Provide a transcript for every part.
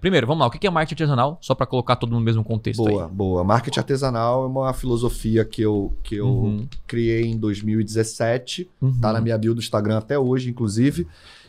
Primeiro, vamos lá. O que é marketing artesanal? Só para colocar todo mundo no mesmo contexto boa, aí. Boa, Marketing artesanal é uma filosofia que eu, que eu uhum. criei em 2017. Uhum. Tá na minha bio do Instagram até hoje, inclusive.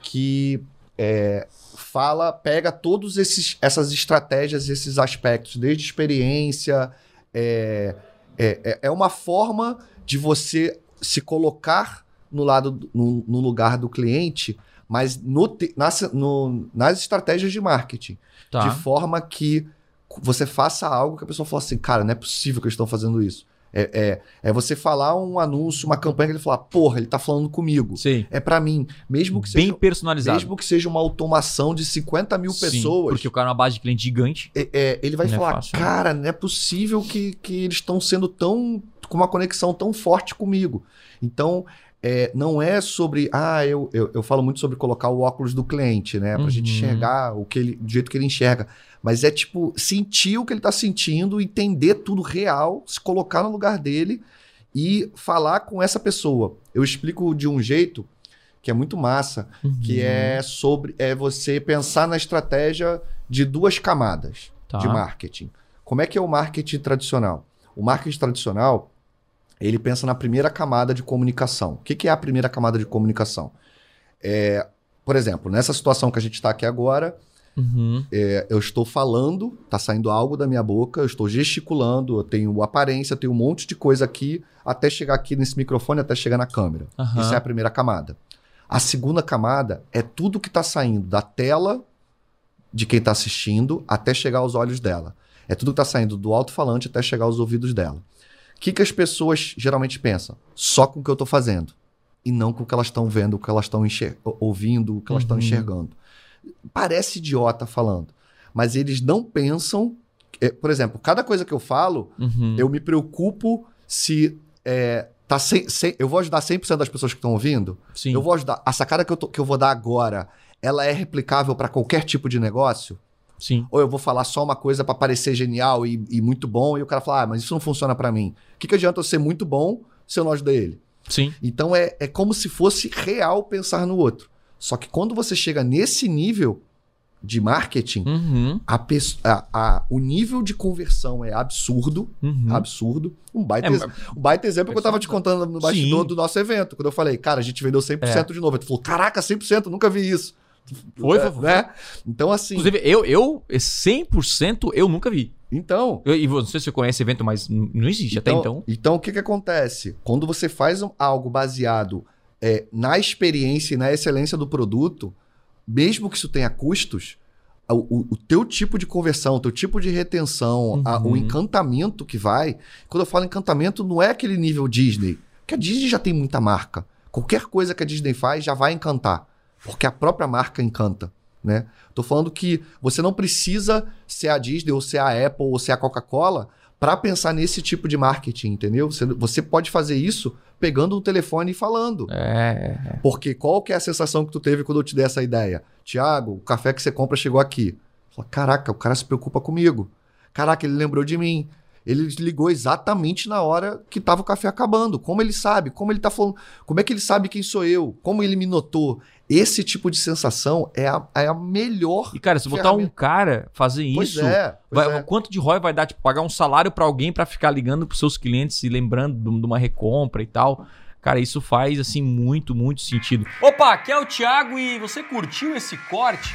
Que é, fala, pega todos esses essas estratégias, esses aspectos, desde experiência. É, é, é, é uma forma de você se colocar no lado no, no lugar do cliente, mas no, nas, no, nas estratégias de marketing. Tá. De forma que você faça algo que a pessoa fala assim, cara, não é possível que eles estão fazendo isso. É, é, é, você falar um anúncio, uma campanha que ele falar, porra, ele tá falando comigo. Sim. É para mim. Mesmo que Bem seja. personalizado. Mesmo que seja uma automação de 50 mil Sim, pessoas. Porque o cara é uma base de cliente gigante. É, é ele vai não é falar, é cara, não é possível que, que eles estão sendo tão. Com uma conexão tão forte comigo. Então, é, não é sobre. Ah, eu, eu, eu, falo muito sobre colocar o óculos do cliente, né? Pra uhum. gente enxergar o que ele, do jeito que ele enxerga. Mas é tipo, sentir o que ele tá sentindo, entender tudo real, se colocar no lugar dele e falar com essa pessoa. Eu explico de um jeito que é muito massa, uhum. que é sobre é você pensar na estratégia de duas camadas tá. de marketing. Como é que é o marketing tradicional? O marketing tradicional ele pensa na primeira camada de comunicação. O que, que é a primeira camada de comunicação? É, por exemplo, nessa situação que a gente está aqui agora, uhum. é, eu estou falando, está saindo algo da minha boca, eu estou gesticulando, eu tenho aparência, eu tenho um monte de coisa aqui, até chegar aqui nesse microfone, até chegar na câmera. Uhum. Isso é a primeira camada. A segunda camada é tudo que está saindo da tela de quem está assistindo até chegar aos olhos dela. É tudo que está saindo do alto-falante até chegar aos ouvidos dela. O que, que as pessoas geralmente pensam? Só com o que eu estou fazendo. E não com o que elas estão vendo, o que elas estão ouvindo, o que elas estão uhum. enxergando. Parece idiota falando. Mas eles não pensam. É, por exemplo, cada coisa que eu falo, uhum. eu me preocupo se. É, tá sem, sem, eu vou ajudar 100% das pessoas que estão ouvindo. Sim. Eu vou ajudar. A sacada que eu, tô, que eu vou dar agora, ela é replicável para qualquer tipo de negócio? Sim. Ou eu vou falar só uma coisa para parecer genial e, e, muito bom, e o cara fala, ah, mas isso não funciona para mim. O que, que adianta eu ser muito bom se eu não ajudei ele? Sim. Então é, é como se fosse real pensar no outro. Só que quando você chega nesse nível de marketing, uhum. a, a, a, o nível de conversão é absurdo. Uhum. Absurdo. Um baita, é, um baita exemplo é que eu tava te contando no bastidor Sim. do nosso evento. Quando eu falei, cara, a gente vendeu 100% é. de novo. Tu falou, caraca, 100%, nunca vi isso. Foi, foi, foi. Né? Então, assim. Inclusive, eu, eu 100% eu nunca vi. Então. Eu, e não sei se você conhece evento, mas não existe então, até então. Então, o que, que acontece? Quando você faz algo baseado é, na experiência e na excelência do produto, mesmo que isso tenha custos, o, o, o teu tipo de conversão, o teu tipo de retenção, uhum. a, o encantamento que vai. Quando eu falo encantamento, não é aquele nível Disney. Porque a Disney já tem muita marca. Qualquer coisa que a Disney faz já vai encantar porque a própria marca encanta. Né? Tô falando que você não precisa ser a Disney ou ser a Apple ou ser a Coca-Cola para pensar nesse tipo de marketing, entendeu? Você, você pode fazer isso pegando o telefone e falando. É. Porque qual que é a sensação que tu teve quando eu te dei essa ideia? Tiago, o café que você compra chegou aqui. Fala, Caraca, o cara se preocupa comigo. Caraca, ele lembrou de mim. Ele ligou exatamente na hora que estava o café acabando. Como ele sabe? Como ele tá falando? Como é que ele sabe quem sou eu? Como ele me notou? Esse tipo de sensação é a, é a melhor. E, cara, se botar um cara fazer pois isso, é, pois vai, é. quanto de ROI vai dar? Tipo, pagar um salário para alguém para ficar ligando pros seus clientes e lembrando de uma recompra e tal. Cara, isso faz assim muito, muito sentido. Opa, aqui é o Thiago e você curtiu esse corte?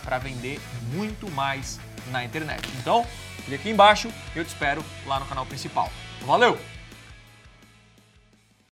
para vender muito mais na internet. Então, clique aqui embaixo e eu te espero lá no canal principal. Valeu!